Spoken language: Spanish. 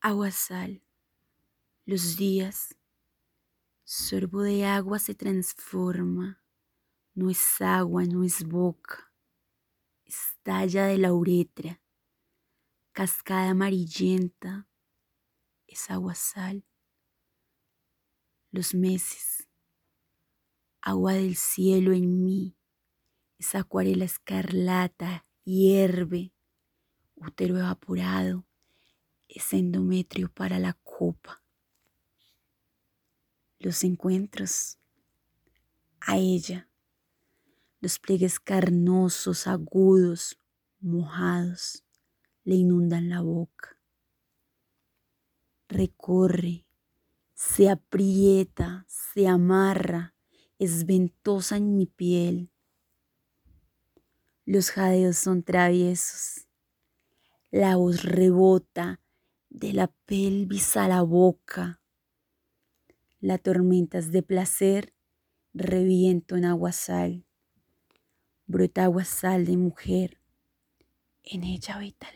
Agua sal. Los días. Sorbo de agua se transforma. No es agua, no es boca. Estalla de la uretra. Cascada amarillenta. Es agua sal. Los meses. Agua del cielo en mí. Es acuarela escarlata. Hierve. Útero evaporado es endometrio para la copa. Los encuentros a ella, los pliegues carnosos, agudos, mojados, le inundan la boca. Recorre, se aprieta, se amarra, es ventosa en mi piel. Los jadeos son traviesos. La voz rebota, de la pelvis a la boca. La tormenta es de placer, reviento en aguasal. Brota aguasal de mujer, en ella habita.